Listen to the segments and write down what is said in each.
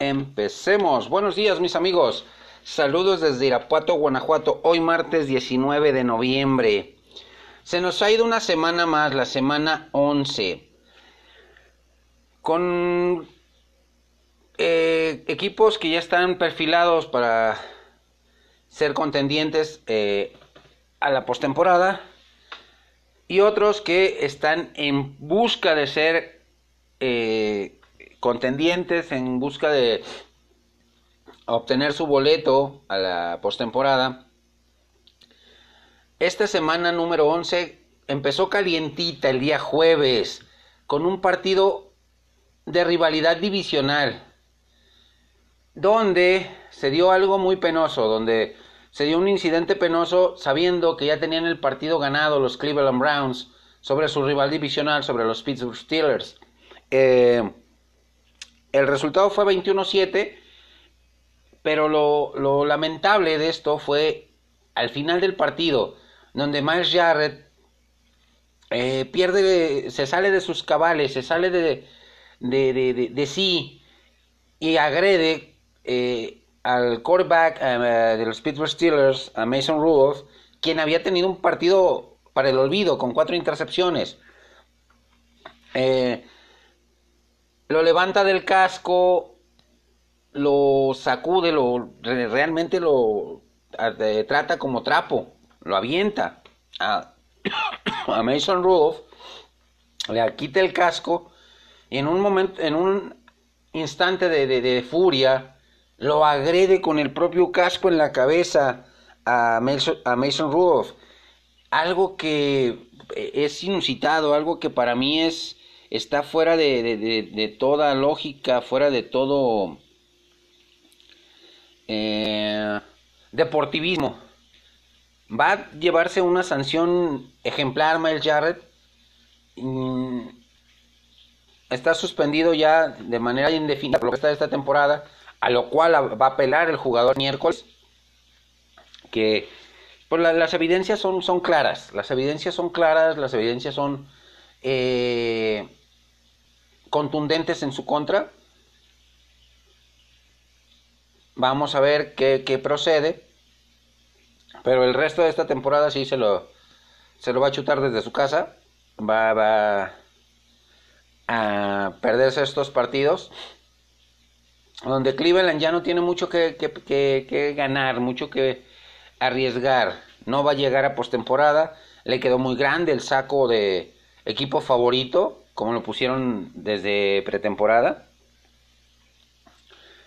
Empecemos. Buenos días, mis amigos. Saludos desde Irapuato, Guanajuato. Hoy martes 19 de noviembre. Se nos ha ido una semana más, la semana 11. Con eh, equipos que ya están perfilados para ser contendientes eh, a la postemporada y otros que están en busca de ser eh, contendientes, en busca de obtener su boleto a la postemporada. Esta semana número 11 empezó calientita el día jueves con un partido de rivalidad divisional donde se dio algo muy penoso, donde se dio un incidente penoso sabiendo que ya tenían el partido ganado los Cleveland Browns sobre su rival divisional, sobre los Pittsburgh Steelers. Eh, el resultado fue 21-7, pero lo, lamentable de esto fue al final del partido, donde Miles Jarrett eh, pierde, se sale de sus cabales, se sale de, de, sí y agrede eh, al quarterback eh, de los Pittsburgh Steelers, a Mason Rudolph, quien había tenido un partido para el olvido con cuatro intercepciones. Eh, lo levanta del casco, lo sacude, lo realmente lo trata como trapo, lo avienta a, Mason Rudolph, le quita el casco y en un momento, en un instante de furia, lo agrede con el propio casco en la cabeza a Mason, a Mason Rudolph. Algo que es inusitado, algo que para mí es está fuera de, toda lógica, fuera de todo eh, deportivismo. Va a llevarse una sanción ejemplar Miles Jarrett. Mm, está suspendido ya de manera indefinida por lo que está esta temporada a lo cual va a apelar el jugador miércoles, que pues las evidencias son, son claras, las evidencias son claras, las evidencias son eh, contundentes en su contra. Vamos a ver qué, qué, procede. Pero el resto de esta temporada sí se lo, se lo va a chutar desde su casa. Va, va a perderse estos partidos donde Cleveland ya no tiene mucho que, que, ganar, mucho que arriesgar. No va a llegar a postemporada. Le quedó muy grande el saco de equipo favorito, como lo pusieron desde pretemporada.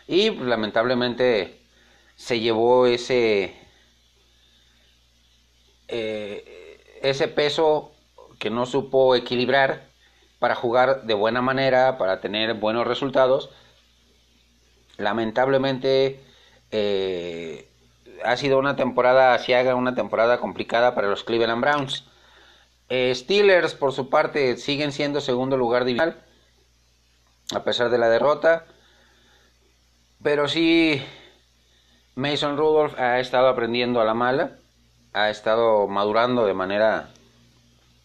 Y pues, lamentablemente se llevó ese, eh, ese peso que no supo equilibrar para jugar de buena manera, para tener buenos resultados lamentablemente eh, ha sido una temporada asiaga, una temporada complicada para los Cleveland Browns. Eh, Steelers, por su parte, siguen siendo segundo lugar divisional, a pesar de la derrota. Pero sí, Mason Rudolph ha estado aprendiendo a la mala, ha estado madurando de manera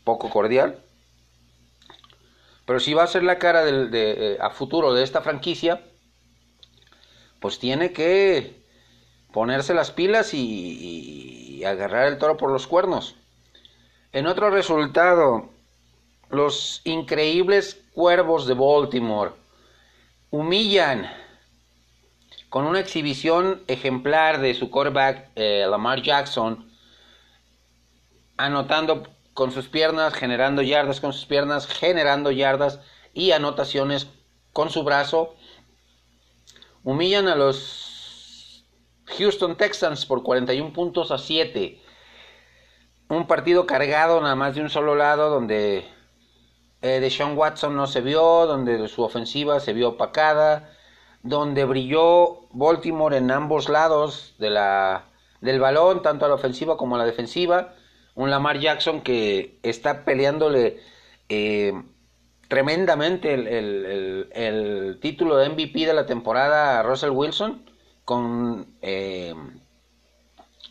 poco cordial. Pero si va a ser la cara de, a futuro de esta franquicia, pues tiene que ponerse las pilas y, agarrar el toro por los cuernos. En otro resultado, los increíbles cuervos de Baltimore humillan con una exhibición ejemplar de su quarterback eh, Lamar Jackson, anotando con sus piernas, generando yardas con sus piernas, generando yardas y anotaciones con su brazo humillan a los Houston Texans por 41 puntos a 7. Un partido cargado nada más de un solo lado donde eh, Deshaun Watson no se vio, donde su ofensiva se vio opacada, donde brilló Baltimore en ambos lados de la, del balón, tanto a la ofensiva como a la defensiva. Un Lamar Jackson que está peleándole eh, tremendamente el, título de MVP de la temporada a Russell Wilson con eh,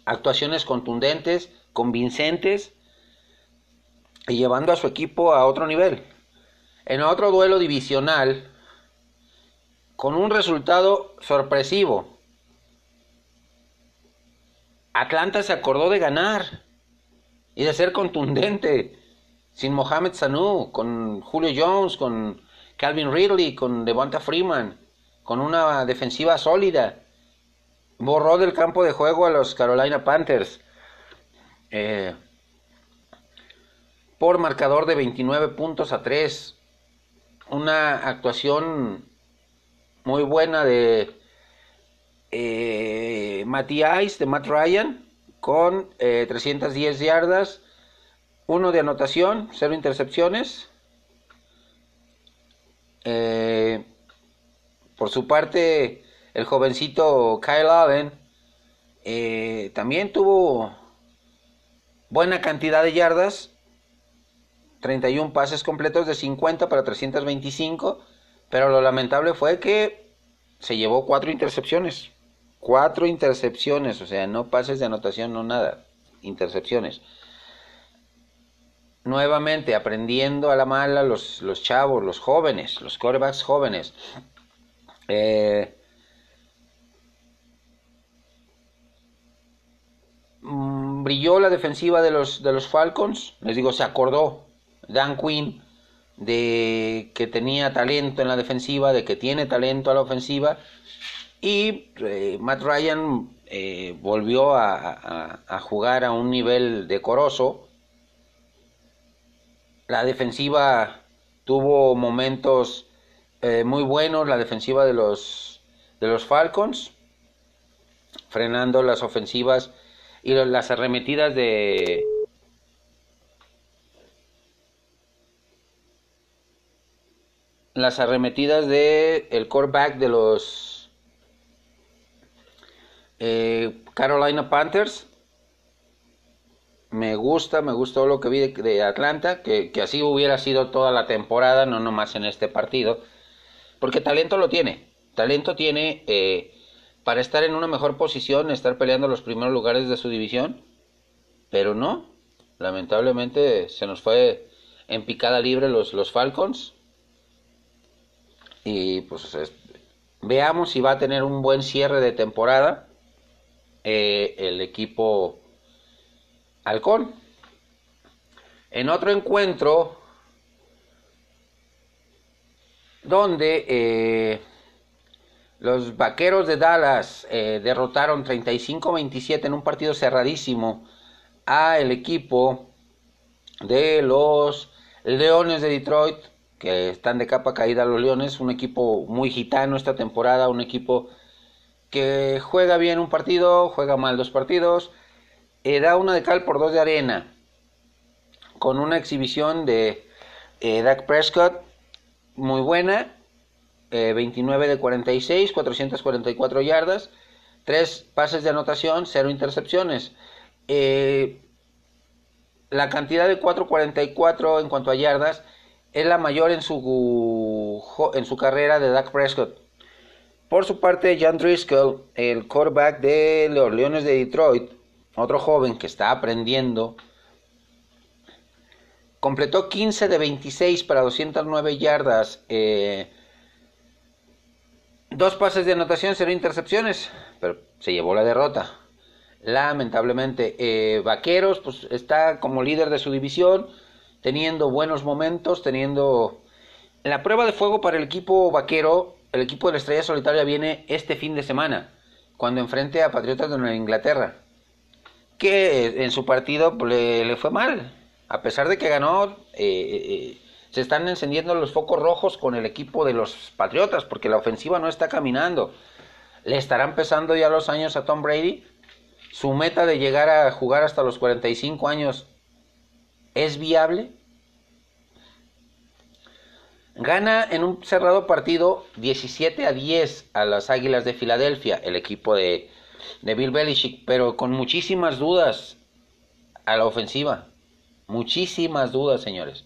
actuaciones contundentes, convincentes y llevando a su equipo a otro nivel. En otro duelo divisional, con un resultado sorpresivo. Atlanta se acordó de ganar y de ser contundente sin Mohamed Sanu, con Julio Jones, con Calvin Ridley, con Devonta Freeman, con una defensiva sólida. Borró del campo de juego a los Carolina Panthers eh, por marcador de 29 puntos a 3. Una actuación muy buena de eh, de Matt Ryan, con 310 eh, yardas, uno de anotación, cero intercepciones. Eh, por su parte, el jovencito Kyle Allen eh, también tuvo buena cantidad de yardas, 31 pases completos de 50 para 325, pero lo lamentable fue que se llevó cuatro intercepciones. Cuatro intercepciones, o sea, no pases de anotación, no nada, intercepciones. Nuevamente aprendiendo a la mala los, los chavos, los jóvenes, los quarterbacks jóvenes. Eh, mm, brilló la defensiva de los, de los Falcons, les digo, se acordó Dan Quinn de que tenía talento en la defensiva, de que tiene talento a la ofensiva y eh, Matt Ryan eh, volvió a, jugar a un nivel decoroso. La defensiva tuvo momentos eh, muy buenos, la defensiva de los, de los Falcons, frenando las ofensivas y las arremetidas de, las arremetidas de el quarterback de los eh, Carolina Panthers. Me gusta, me gustó lo que vi de, Atlanta, que, así hubiera sido toda la temporada, no nomás en este partido. Porque talento lo tiene. Talento tiene eh, para estar en una mejor posición, estar peleando los primeros lugares de su división. Pero no, lamentablemente se nos fue en picada libre los, los Falcons. Y pues veamos si va a tener un buen cierre de temporada eh, el equipo Halcón. En otro encuentro, donde eh, los vaqueros de Dallas eh, derrotaron 35-27 en un partido cerradísimo a el equipo de los Leones de Detroit, que están de capa caída los Leones, un equipo muy gitano esta temporada, un equipo que juega bien un partido, juega mal dos partidos, eh, da una de cal por dos de arena, con una exhibición de eh, Dak Prescott muy buena, 29 eh, de 46, 444 yardas, 3 pases de anotación, 0 intercepciones. la cantidad de 444 en cuanto a yardas es la mayor en su, en su carrera de Dak Prescott. Por su parte, John Driscoll, el quarterback de los Leones de Detroit, otro joven que está aprendiendo, completó 15 de 26 para 209 yardas, eh, dos pases de anotación, cero intercepciones, pero se llevó la derrota. Lamentablemente, eh, Vaqueros pues, está como líder de su división, teniendo buenos momentos, teniendo la prueba de fuego para el equipo vaquero el equipo de la Estrella Solitaria viene este fin de semana, cuando enfrente a Patriotas de Inglaterra, que en su partido pues, le, fue mal. A pesar de que ganó, eh, eh, se están encendiendo los focos rojos con el equipo de los Patriotas, porque la ofensiva no está caminando. Le estarán pesando ya los años a Tom Brady. Su meta de llegar a jugar hasta los 45 años es viable. Gana en un cerrado partido 17 a 10 a las Águilas de Filadelfia, el equipo de, Bill Belichick, pero con muchísimas dudas a la ofensiva. Muchísimas dudas, señores.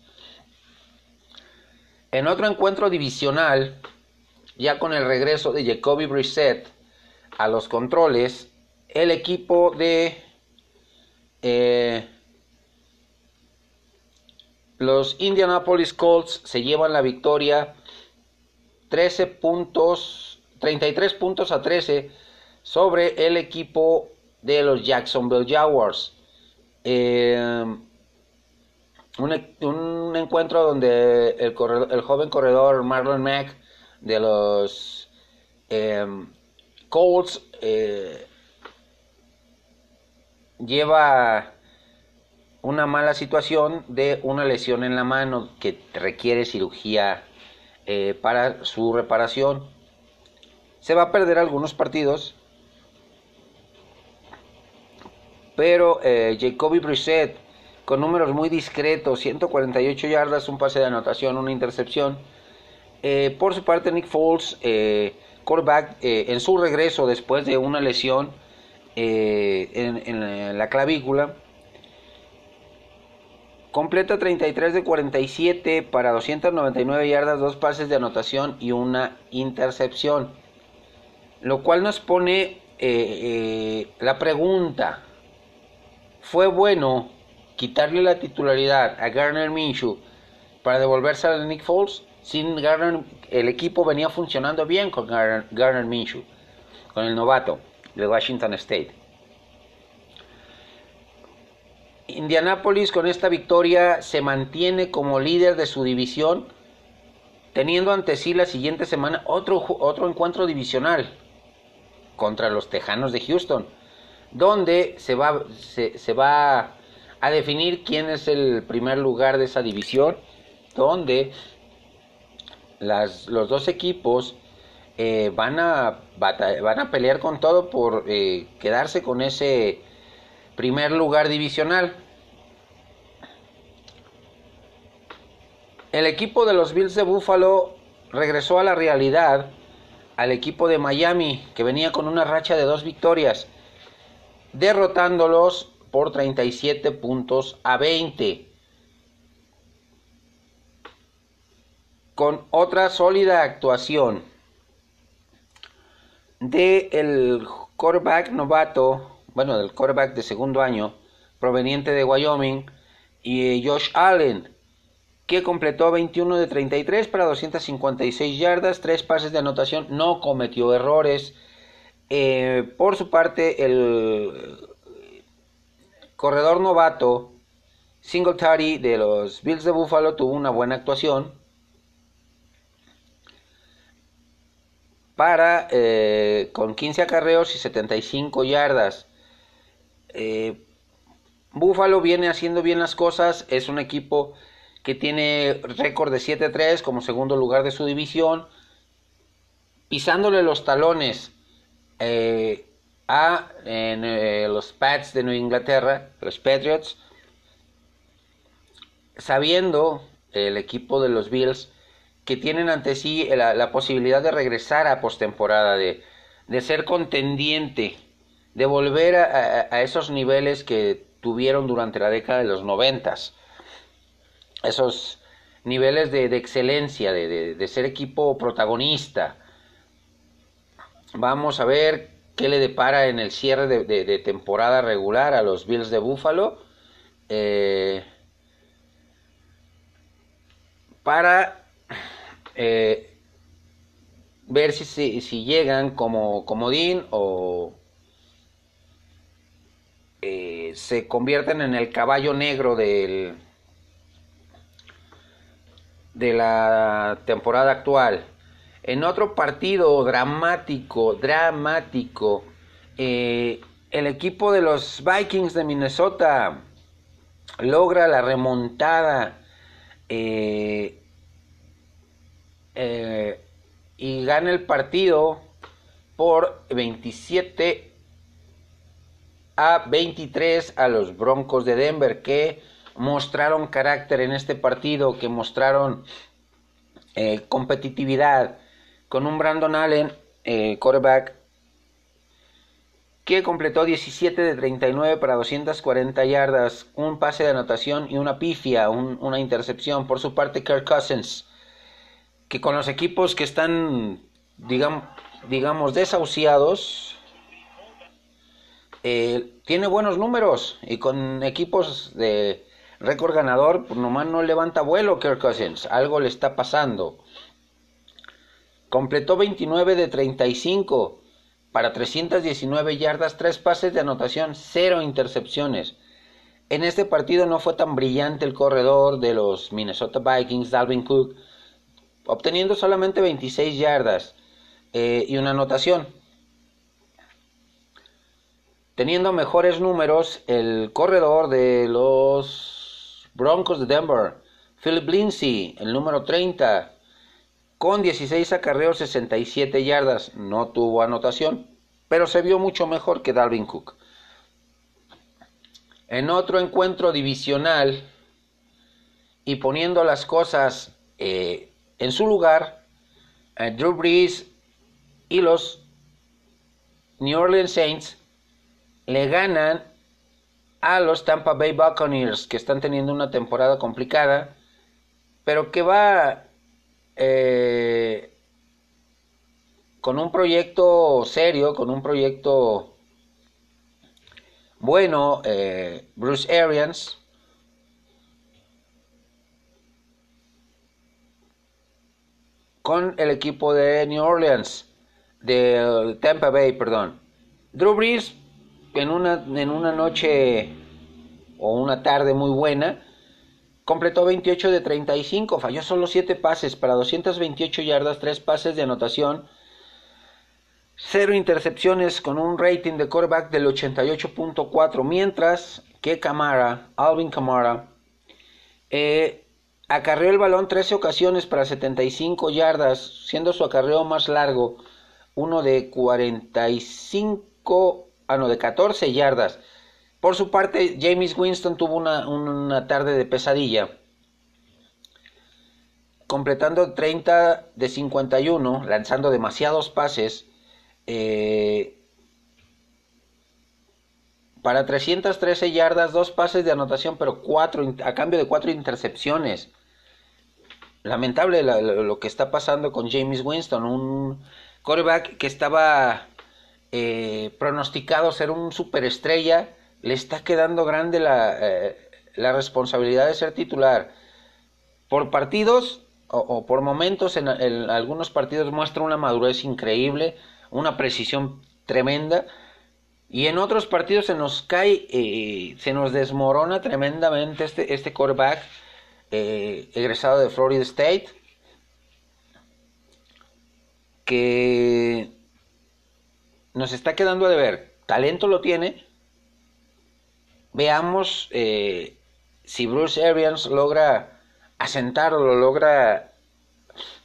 En otro encuentro divisional, ya con el regreso de Jacoby Brissett a los controles, el equipo de eh, Los Indianapolis Colts se llevan la victoria 13 puntos, 33 puntos a 13 sobre el equipo de los Jacksonville Jaguars. Eh, un, encuentro donde el, el, joven corredor Marlon Mack de los eh, Colts eh, lleva una mala situación de una lesión en la mano que requiere cirugía eh, para su reparación. Se va a perder algunos partidos, pero eh, Jacoby Brissett con números muy discretos, 148 yardas, un pase de anotación, una intercepción. Eh, por su parte, Nick Foles, quarterback, en su regreso después de una lesión en la clavícula, Completa 33 de 47 para 299 yardas, dos pases de anotación y una intercepción. Lo cual nos pone eh, eh, la pregunta, ¿fue bueno quitarle la titularidad a Garner Minshew para devolverse a Nick Foles? Sin Garner, el equipo venía funcionando bien con Garner, Minshew, con el novato de Washington State. Indianapolis con esta victoria se mantiene como líder de su división, teniendo ante sí la siguiente semana otro, otro encuentro divisional contra los Tejanos de Houston, donde se va, se, va a definir quién es el primer lugar de esa división, donde las, los dos equipos eh, van, a, van a pelear con todo por eh, quedarse con ese primer lugar divisional. El equipo de los Bills de Buffalo regresó a la realidad al equipo de Miami, que venía con una racha de dos victorias, derrotándolos por 37 puntos a 20. Con otra sólida actuación de el quarterback novato bueno, del quarterback de segundo año, proveniente de Wyoming, y Josh Allen, que completó 21 de 33 para 256 yardas, tres pases de anotación, no cometió errores. Eh, por su parte, el corredor novato Singletary de los Bills de Buffalo tuvo una buena actuación para eh, con 15 acarreos y 75 yardas. Eh, Buffalo viene haciendo bien las cosas, es un equipo que tiene récord de 7-3 como segundo lugar de su división, pisándole los talones eh, a eh, los Pats de Nueva Inglaterra, los Patriots, sabiendo el equipo de los Bills que tienen ante sí la, posibilidad de regresar a postemporada, de, de ser contendiente de volver a, esos niveles que tuvieron durante la década de los noventas. Esos niveles de, excelencia, de, ser equipo protagonista. Vamos a ver qué le depara en el cierre de, temporada regular a los Bills de Buffalo. Eh, para eh, ver si, si, llegan como comodín o, eh, se convierten en el caballo negro del, de la temporada actual. En otro partido dramático, dramático, eh, el equipo de los Vikings de Minnesota logra la remontada eh, y gana el partido por 27 a 23 a los Broncos de Denver que mostraron carácter en este partido, que mostraron eh, competitividad con un Brandon Allen, eh, quarterback, que completó 17 de 39 para 240 yardas, un pase de anotación y una pifia, una intercepción. Por su parte, Kirk Cousins, que con los equipos que están, digamos, digamos desahuciados, eh, tiene buenos números y con equipos de récord ganador, nomás no levanta vuelo Kirk Cousins. Algo le está pasando. Completó 29 de 35 para 319 yardas, 3 pases de anotación, 0 intercepciones. En este partido no fue tan brillante el corredor de los Minnesota Vikings, Dalvin Cook, obteniendo solamente 26 yardas eh, y una anotación. Teniendo mejores números el corredor de los Broncos de Denver, Philip Lindsay, el número 30, con 16 acarreos, 67 yardas, no tuvo anotación, pero se vio mucho mejor que Dalvin Cook. En otro encuentro divisional y poniendo las cosas eh, en su lugar, eh, Drew Brees y los New Orleans Saints le ganan a los Tampa Bay Buccaneers, que están teniendo una temporada complicada, pero que va eh, con un proyecto serio, con un proyecto bueno, eh, Bruce Arians, con el equipo de New Orleans, de Tampa Bay, perdón. Drew Brees, en una, en una noche o una tarde muy buena, Completó 28 de 35, falló solo 7 pases para 228 yardas, 3 pases de anotación, 0 intercepciones con un rating de quarterback del 88.4, mientras que Camara, Alvin Camara, eh, acarreó el balón 13 ocasiones para 75 yardas, siendo su acarreo más largo, uno de 45, ah no, de 14 yardas. Por su parte, James Winston tuvo una, tarde de pesadilla, completando 30 de 51, lanzando demasiados pases eh, para 313 yardas, dos pases de anotación, pero cuatro, a cambio de cuatro intercepciones. Lamentable lo que está pasando con James Winston, un quarterback que estaba eh, pronosticado ser un superestrella le está quedando grande la, eh, la responsabilidad de ser titular. Por partidos o, por momentos, en, algunos partidos muestra una madurez increíble, una precisión tremenda, y en otros partidos se nos cae, eh, se nos desmorona tremendamente este, este quarterback eh, egresado de Florida State, que nos está quedando a deber. Talento lo tiene, veamos eh, si Bruce Arians logra asentarlo, logra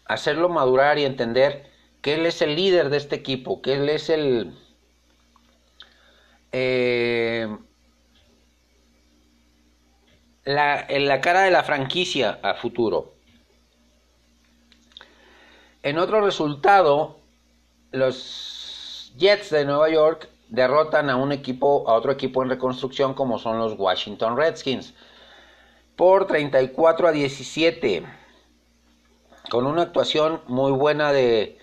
hacerlo madurar y entender que él es el líder de este equipo, que él es el... Eh, la, la cara de la franquicia a futuro. En otro resultado, los Jets de Nueva York derrotan a un equipo, a otro equipo en reconstrucción como son los Washington Redskins por 34 a 17 con una actuación muy buena de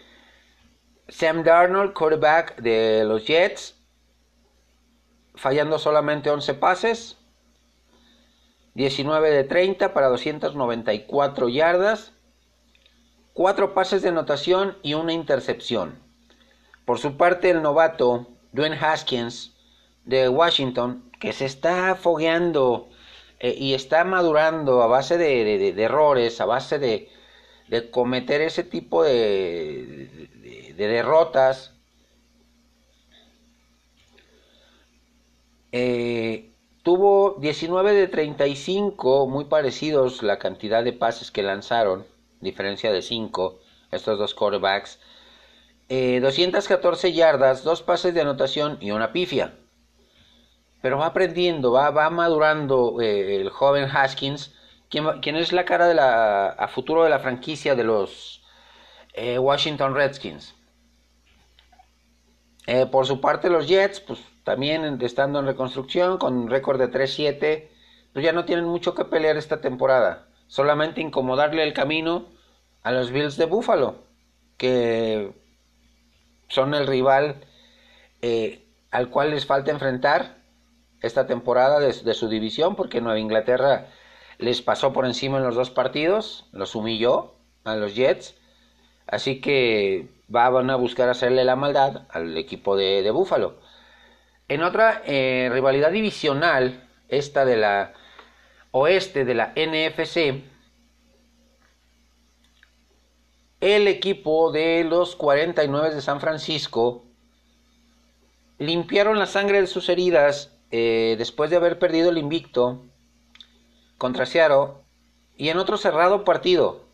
Sam Darnold, quarterback de los Jets, fallando solamente 11 pases, 19 de 30 para 294 yardas, 4 pases de anotación y una intercepción. Por su parte, el novato Dwayne Haskins de Washington, que se está fogueando eh, y está madurando a base de, errores, a base de, cometer ese tipo de, derrotas. Eh, tuvo 19 de 35, muy parecidos la cantidad de pases que lanzaron, diferencia de 5, estos dos quarterbacks. 214 eh, yardas, dos pases de anotación y una pifia. Pero va aprendiendo, va, va madurando eh, el joven Haskins, quien, es la cara de la, a futuro de la franquicia de los eh, Washington Redskins. por su parte los Jets, pues también estando en reconstrucción con un récord de 3-7, pues ya no tienen mucho que pelear esta temporada. Solamente incomodarle el camino a los Bills de Buffalo, que son el rival eh, al cual les falta enfrentar esta temporada de, su división, porque Nueva Inglaterra les pasó por encima en los dos partidos, los humilló a los Jets. Así que van a buscar hacerle la maldad al equipo de, de Buffalo. En otra eh, rivalidad divisional, esta de la oeste de la NFC, el equipo de los 49 de San Francisco limpiaron la sangre de sus heridas eh, después de haber perdido el invicto contra Seattle y en otro cerrado partido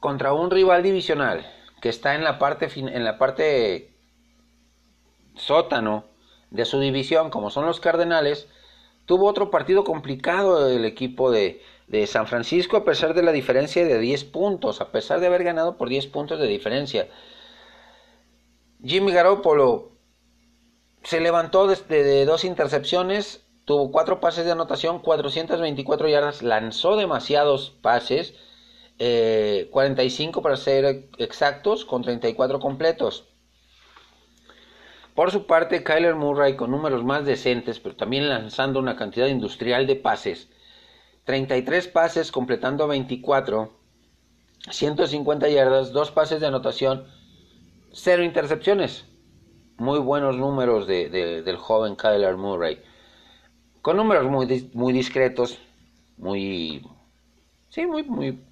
contra un rival divisional que está en la parte en la parte sótano de su división, como son los Cardenales, tuvo otro partido complicado el equipo de, de San Francisco a pesar de la diferencia de 10 puntos, a pesar de haber ganado por 10 puntos de diferencia. Jimmy Garoppolo se levantó desde de dos intercepciones, tuvo cuatro pases de anotación, 424 yardas, lanzó demasiados pases, 45 eh, para ser exactos, con 34 completos. Por su parte, Kyler Murray con números más decentes, pero también lanzando una cantidad industrial de pases. 33 pases completando 24, 150 yardas, 2 pases de anotación, 0 intercepciones. Muy buenos números de, del joven Kyler Murray. Con números muy, muy discretos, muy... Sí, muy, muy...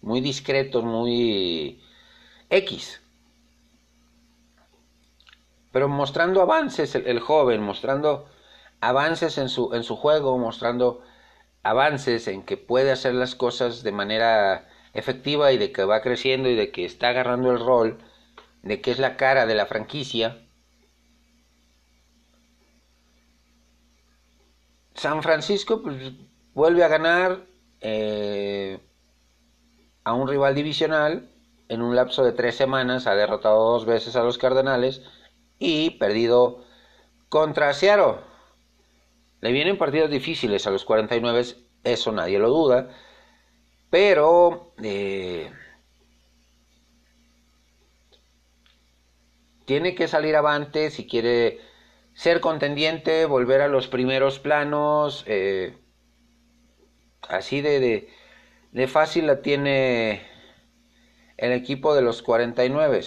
Muy discretos, muy... X pero mostrando avances el, joven, mostrando avances en su, en su juego, mostrando avances en que puede hacer las cosas de manera efectiva y de que va creciendo y de que está agarrando el rol, de que es la cara de la franquicia. San Francisco pues, vuelve a ganar eh, a un rival divisional en un lapso de tres semanas, ha derrotado dos veces a los Cardenales, y perdido contra Seattle. Le vienen partidos difíciles a los 49, eso nadie lo duda, pero eh, tiene que salir avante si quiere ser contendiente, volver a los primeros planos, eh, así de, de, de fácil la tiene el equipo de los 49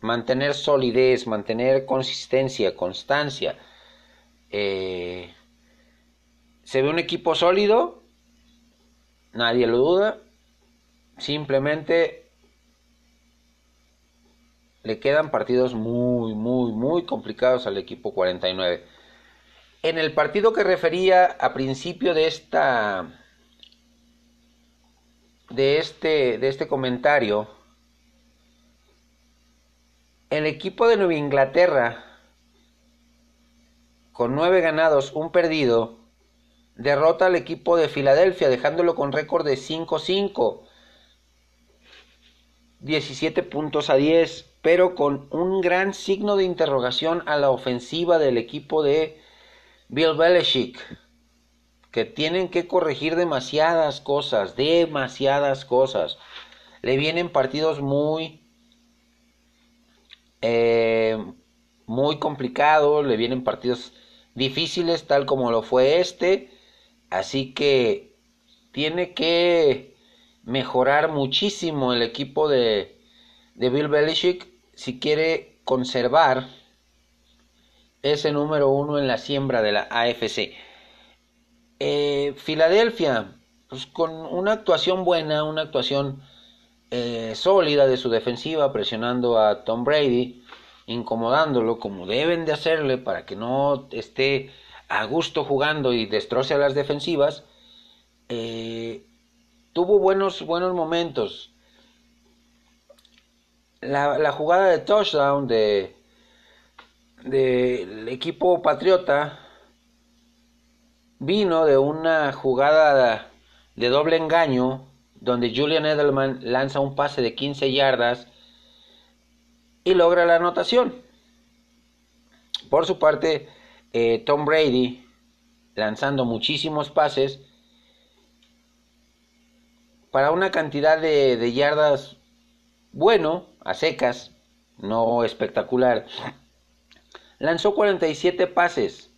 mantener solidez, mantener consistencia, constancia. Eh, se ve un equipo sólido, nadie lo duda, simplemente le quedan partidos muy, muy, muy complicados al equipo 49. En el partido que refería a principio de esta de este de este comentario el equipo de Nueva Inglaterra, con nueve ganados, un perdido, derrota al equipo de Filadelfia, dejándolo con récord de 5-5. 17 puntos a 10, pero con un gran signo de interrogación a la ofensiva del equipo de Bill Belichick, que tienen que corregir demasiadas cosas, demasiadas cosas. Le vienen partidos muy, eh, muy complicado, le vienen partidos difíciles tal como lo fue este, así que tiene que mejorar muchísimo el equipo de, de Bill Belichick si quiere conservar ese número uno en la siembra de la AFC. Eh, Filadelfia, pues con una actuación buena, una actuación eh, sólida de su defensiva, presionando a Tom Brady, incomodándolo como deben de hacerle para que no esté a gusto jugando y destroce a las defensivas, eh, tuvo buenos, buenos momentos. La, jugada de touchdown de del equipo patriota vino de una jugada de doble engaño donde Julian Edelman lanza un pase de 15 yardas y logra la anotación. Por su parte, eh, Tom Brady, lanzando muchísimos pases, para una cantidad de, de yardas bueno, a secas, no espectacular, lanzó 47 pases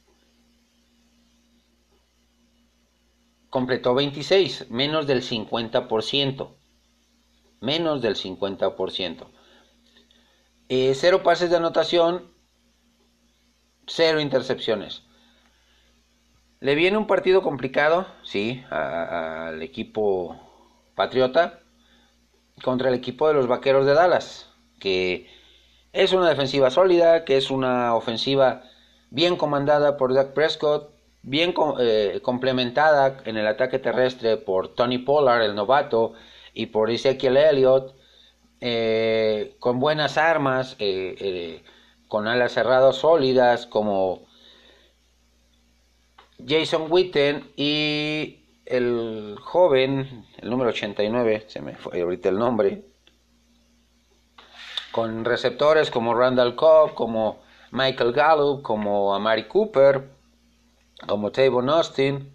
completó 26, menos del 50%. Menos del 50%. Eh, cero pases de anotación, cero intercepciones. Le viene un partido complicado, sí, al equipo patriota contra el equipo de los Vaqueros de Dallas, que es una defensiva sólida, que es una ofensiva bien comandada por Dak Prescott, bien eh, complementada en el ataque terrestre por Tony Pollard, el novato, y por Ezekiel Elliott, eh, con buenas armas, eh, con alas cerradas sólidas como Jason Witten y el joven, el número 89, se me fue ahorita el nombre, con receptores como Randall Cobb, como Michael Gallup, como Amari Cooper, como Tavon Austin,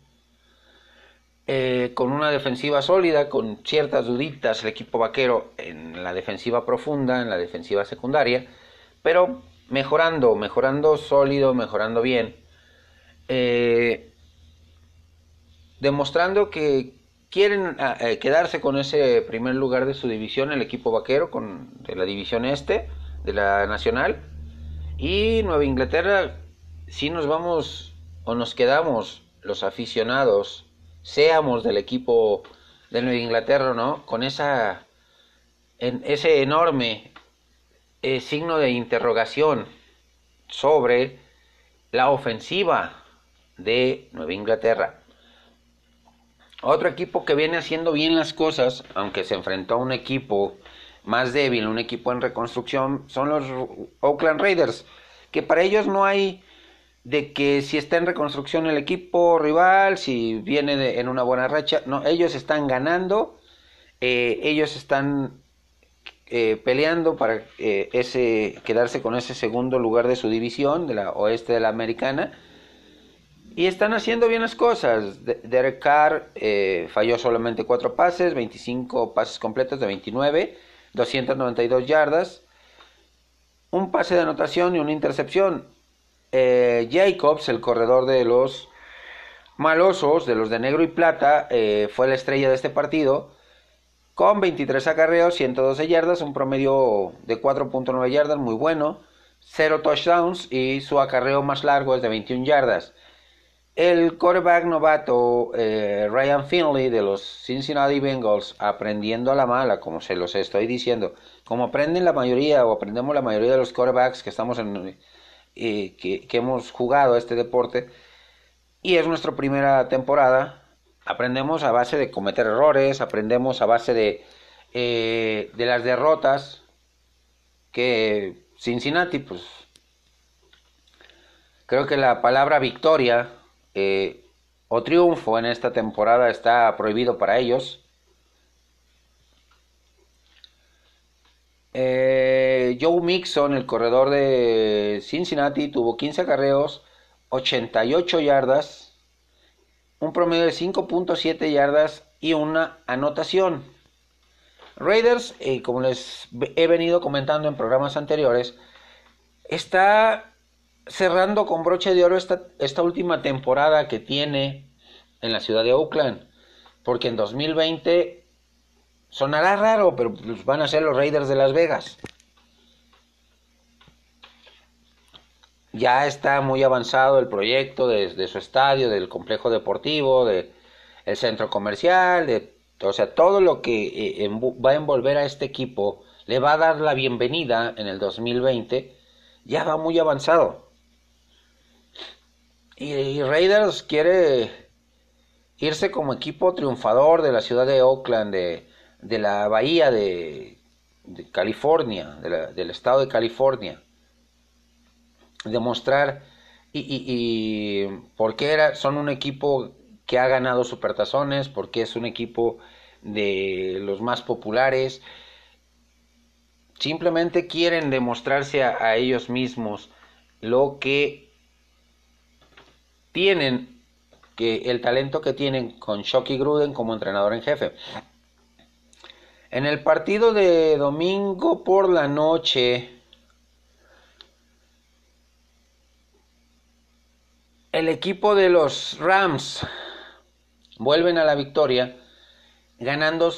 eh, con una defensiva sólida, con ciertas duditas el equipo vaquero en la defensiva profunda, en la defensiva secundaria, pero mejorando, mejorando sólido, mejorando bien. Eh, demostrando que quieren ah, eh, quedarse con ese primer lugar de su división, el equipo vaquero, con, de la división este, de la nacional. Y Nueva Inglaterra, si nos vamos o nos quedamos los aficionados, seamos del equipo de Nueva Inglaterra, ¿no? Con esa, en, ese enorme eh, signo de interrogación sobre la ofensiva de Nueva Inglaterra. Otro equipo que viene haciendo bien las cosas, aunque se enfrentó a un equipo más débil, un equipo en reconstrucción, son los Oakland Raiders, que para ellos no hay de que si está en reconstrucción el equipo rival, si viene en una buena racha, no, ellos están ganando, eh, ellos están eh, peleando para eh, ese quedarse con ese segundo lugar de su división, de la oeste de la americana, y están haciendo bien las cosas. Derek Carr eh, falló solamente 4 pases, 25 pases completos de 29, 292 yardas, un pase de anotación y una intercepción. Eh, Jacobs, el corredor de los malosos, de los de negro y plata, eh, fue la estrella de este partido. Con 23 acarreos, 112 yardas, un promedio de 4.9 yardas, muy bueno. 0 touchdowns y su acarreo más largo es de 21 yardas. El quarterback novato eh, Ryan Finley de los Cincinnati Bengals aprendiendo a la mala, como se los estoy diciendo, como aprenden la mayoría o aprendemos la mayoría de los quarterbacks que estamos en eh, que, hemos jugado este deporte y es nuestra primera temporada, aprendemos a base de cometer errores, aprendemos a base de eh, de las derrotas que Cincinnati, pues creo que la palabra victoria eh, o triunfo en esta temporada está prohibido para ellos. Joe Mixon, el corredor de Cincinnati, tuvo 15 acarreos, 88 yardas, un promedio de 5.7 yardas y una anotación. Raiders, eh, como les he venido comentando en programas anteriores, está cerrando con broche de oro esta, última temporada que tiene en la ciudad de Oakland. Porque en 2020 sonará raro, pero pues van a ser los Raiders de Las Vegas. Ya está muy avanzado el proyecto de, su estadio, del complejo deportivo, del el centro comercial, de, o sea, todo lo que eh, va a envolver a este equipo le va a dar la bienvenida en el 2020, ya va muy avanzado. Y, Raiders quiere irse como equipo triunfador de la ciudad de Oakland, de, de la bahía de, California, del estado de California. Demostrar y, y, por qué era, son un equipo que ha ganado supertazones, porque es un equipo de los más populares. Simplemente quieren demostrarse a ellos mismos lo que tienen que el talento que tienen con Shocky Gruden como entrenador en jefe. En el partido de domingo por la noche, el equipo de los Rams vuelven a la victoria, ganando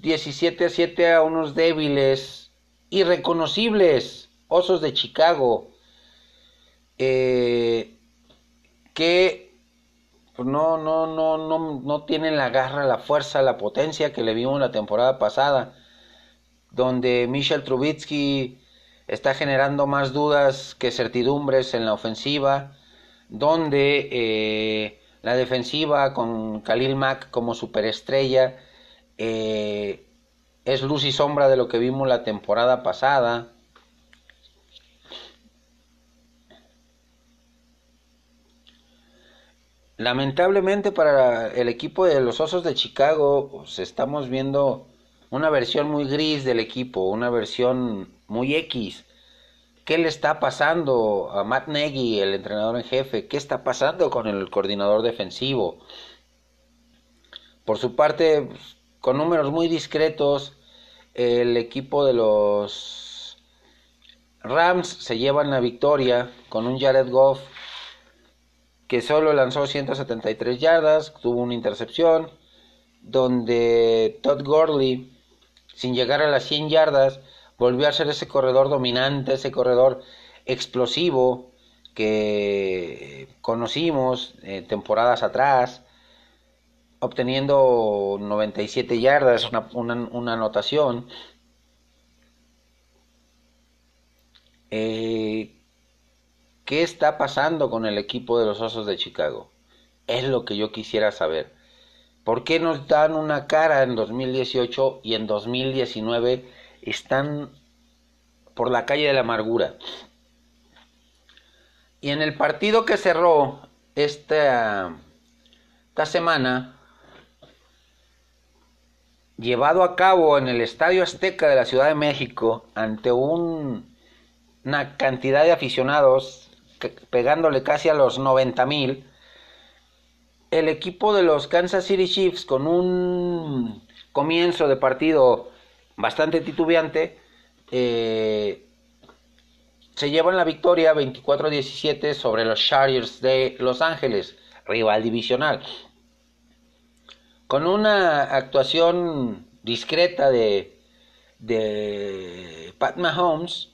17 a 7 a unos débiles, irreconocibles, Osos de Chicago, eh, que pues, no, no, no, no, no tienen la garra, la fuerza, la potencia que le vimos la temporada pasada, donde Michel Trubitsky está generando más dudas que certidumbres en la ofensiva, donde eh, la defensiva con Khalil Mack como superestrella eh, es luz y sombra de lo que vimos la temporada pasada. Lamentablemente para el equipo de los Osos de Chicago pues, estamos viendo una versión muy gris del equipo, una versión muy X. ¿Qué le está pasando a Matt Nagy, el entrenador en jefe? ¿Qué está pasando con el coordinador defensivo? Por su parte, pues, con números muy discretos, el equipo de los Rams se llevan la victoria con un Jared Goff que solo lanzó 173 yardas, tuvo una intercepción, donde Todd Gurley, sin llegar a las 100 yardas, volvió a ser ese corredor dominante, ese corredor explosivo que conocimos eh, temporadas atrás, obteniendo 97 yardas, una, una, anotación. Eh, ¿Qué está pasando con el equipo de los Osos de Chicago? Es lo que yo quisiera saber. ¿Por qué nos dan una cara en 2018 y en 2019 están por la calle de la amargura? Y en el partido que cerró esta, esta semana, llevado a cabo en el Estadio Azteca de la Ciudad de México, ante un, una cantidad de aficionados pegándole casi a los 90 mil, el equipo de los Kansas City Chiefs con un comienzo de partido bastante titubeante, eh, se llevan la victoria 24-17 sobre los Chargers de Los Ángeles, rival divisional. Con una actuación discreta de, de Pat Mahomes,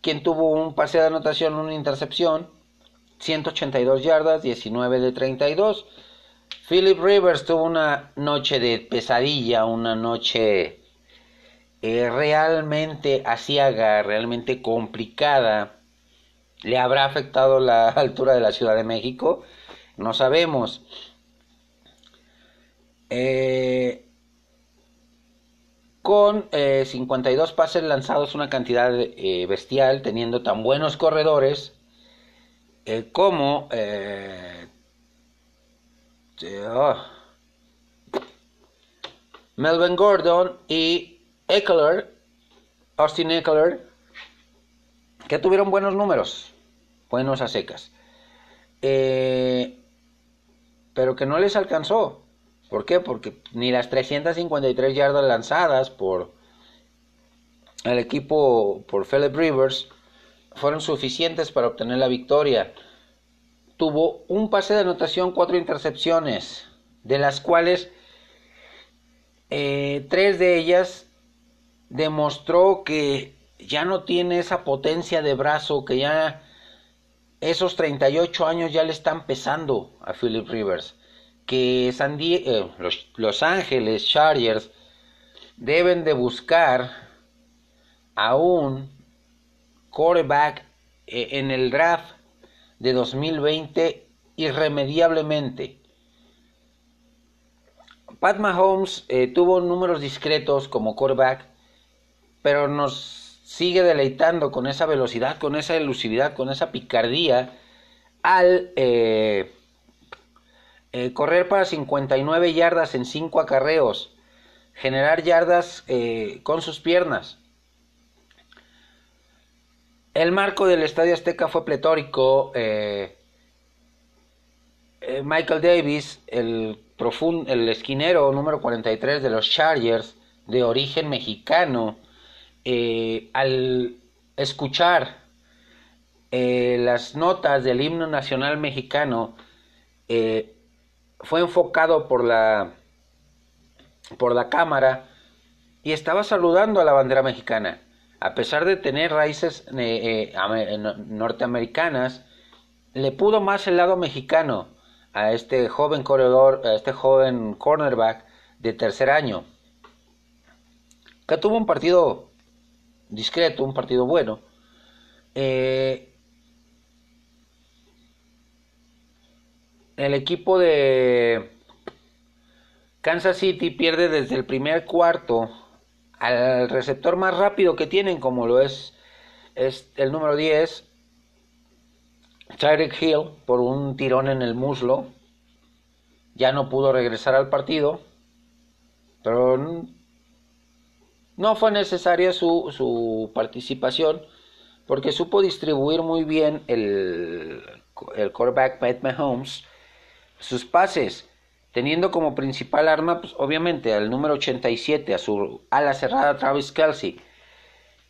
quien tuvo un pase de anotación, una intercepción, 182 yardas, 19 de 32. Philip Rivers tuvo una noche de pesadilla, una noche eh, realmente asiaga, realmente complicada. ¿Le habrá afectado la altura de la Ciudad de México? No sabemos. Eh, con 52 eh, pases lanzados, una cantidad eh, bestial, teniendo tan buenos corredores como oh, Melvin Gordon y Eckler, Austin Eckler, que tuvieron buenos números, buenos a secas, pero que no les alcanzó. ¿Por qué? Porque ni las 353 yardas lanzadas por el equipo, por Philip Rivers, fueron suficientes para obtener la victoria. Tuvo un pase de anotación, cuatro intercepciones, de las cuales eh, tres de ellas demostró que ya no tiene esa potencia de brazo, que ya esos 38 años ya le están pesando a Philip Rivers que eh, los, Ángeles Chargers deben de buscar a un quarterback eh, en el draft de 2020 irremediablemente. Pat Mahomes eh, tuvo números discretos como quarterback, pero nos sigue deleitando con esa velocidad, con esa elusividad, con esa picardía al eh, correr para 59 yardas en 5 acarreos, generar yardas eh, con sus piernas. El marco del Estadio Azteca fue pletórico. Eh, Michael Davis, el esquinero número 43 de los Chargers, de origen mexicano, al escuchar las notas del himno nacional mexicano, fue enfocado por la por la cámara y estaba saludando a la bandera mexicana. A pesar de tener raíces eh, eh, norteamericanas, le pudo más el lado mexicano a este joven corredor, a este joven cornerback de tercer año, que tuvo un partido discreto, un partido bueno. Eh, el equipo de Kansas City pierde desde el primer cuarto al receptor más rápido que tienen, como lo es, es el número 10, Tyreek Hill, por un tirón en el muslo. Ya no pudo regresar al partido, pero no fue necesaria su, su participación porque supo distribuir muy bien el, el quarterback Pat Mahomes sus pases, teniendo como principal arma, pues, obviamente, al número 87, a su ala cerrada Travis Kelsey,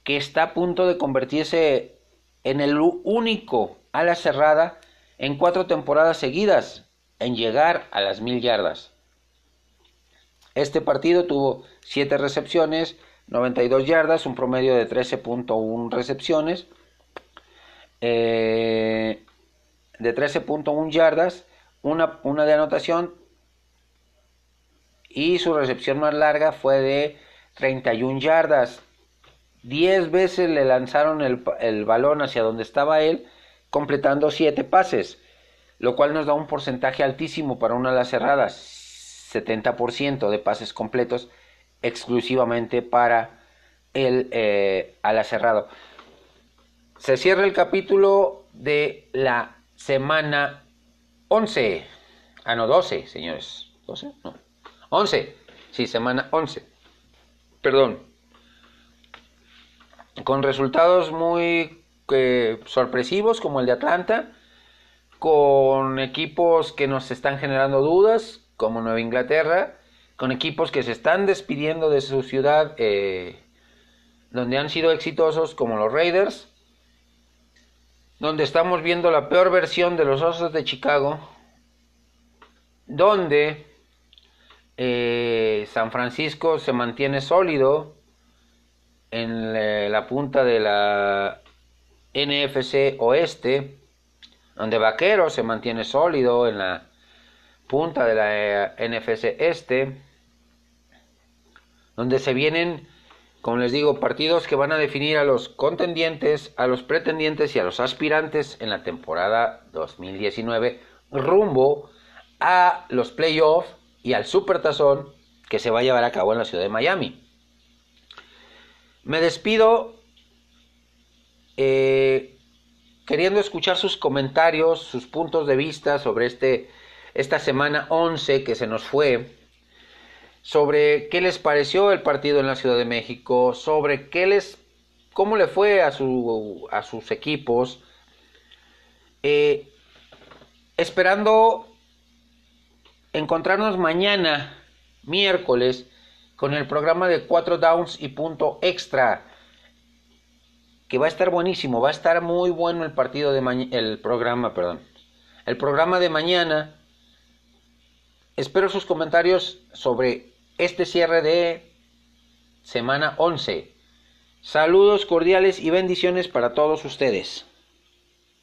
que está a punto de convertirse en el único ala cerrada en cuatro temporadas seguidas en llegar a las mil yardas. Este partido tuvo siete recepciones, 92 yardas, un promedio de 13.1 recepciones, eh, de 13.1 yardas una, una de anotación. Y su recepción más larga fue de 31 yardas. 10 veces le lanzaron el, balón hacia donde estaba él, completando 7 pases, lo cual nos da un porcentaje altísimo para una ala cerrada, 70% de pases completos exclusivamente para el eh, ala cerrado. Se cierra el capítulo de la semana 11. Ah, no, 12, señores. ¿12? No. 11. Sí, semana 11. Perdón. Con resultados muy eh, sorpresivos como el de Atlanta. Con equipos que nos están generando dudas como Nueva Inglaterra. Con equipos que se están despidiendo de su ciudad eh, donde han sido exitosos como los Raiders donde estamos viendo la peor versión de los Osos de Chicago, donde eh, San Francisco se mantiene sólido en la punta de la NFC Oeste, donde Vaquero se mantiene sólido en la punta de la eh, NFC Este, donde se vienen como les digo, partidos que van a definir a los contendientes, a los pretendientes y a los aspirantes en la temporada 2019 rumbo a los playoffs y al supertazón que se va a llevar a cabo en la ciudad de Miami. Me despido eh, queriendo escuchar sus comentarios, sus puntos de vista sobre este, esta semana 11 que se nos fue sobre qué les pareció el partido en la Ciudad de México, sobre qué les, cómo le fue a, su, a sus equipos, eh, esperando encontrarnos mañana, miércoles, con el programa de cuatro downs y punto extra, que va a estar buenísimo, va a estar muy bueno el partido de el programa, perdón, el programa de mañana. Espero sus comentarios sobre este cierre de semana 11. Saludos cordiales y bendiciones para todos ustedes.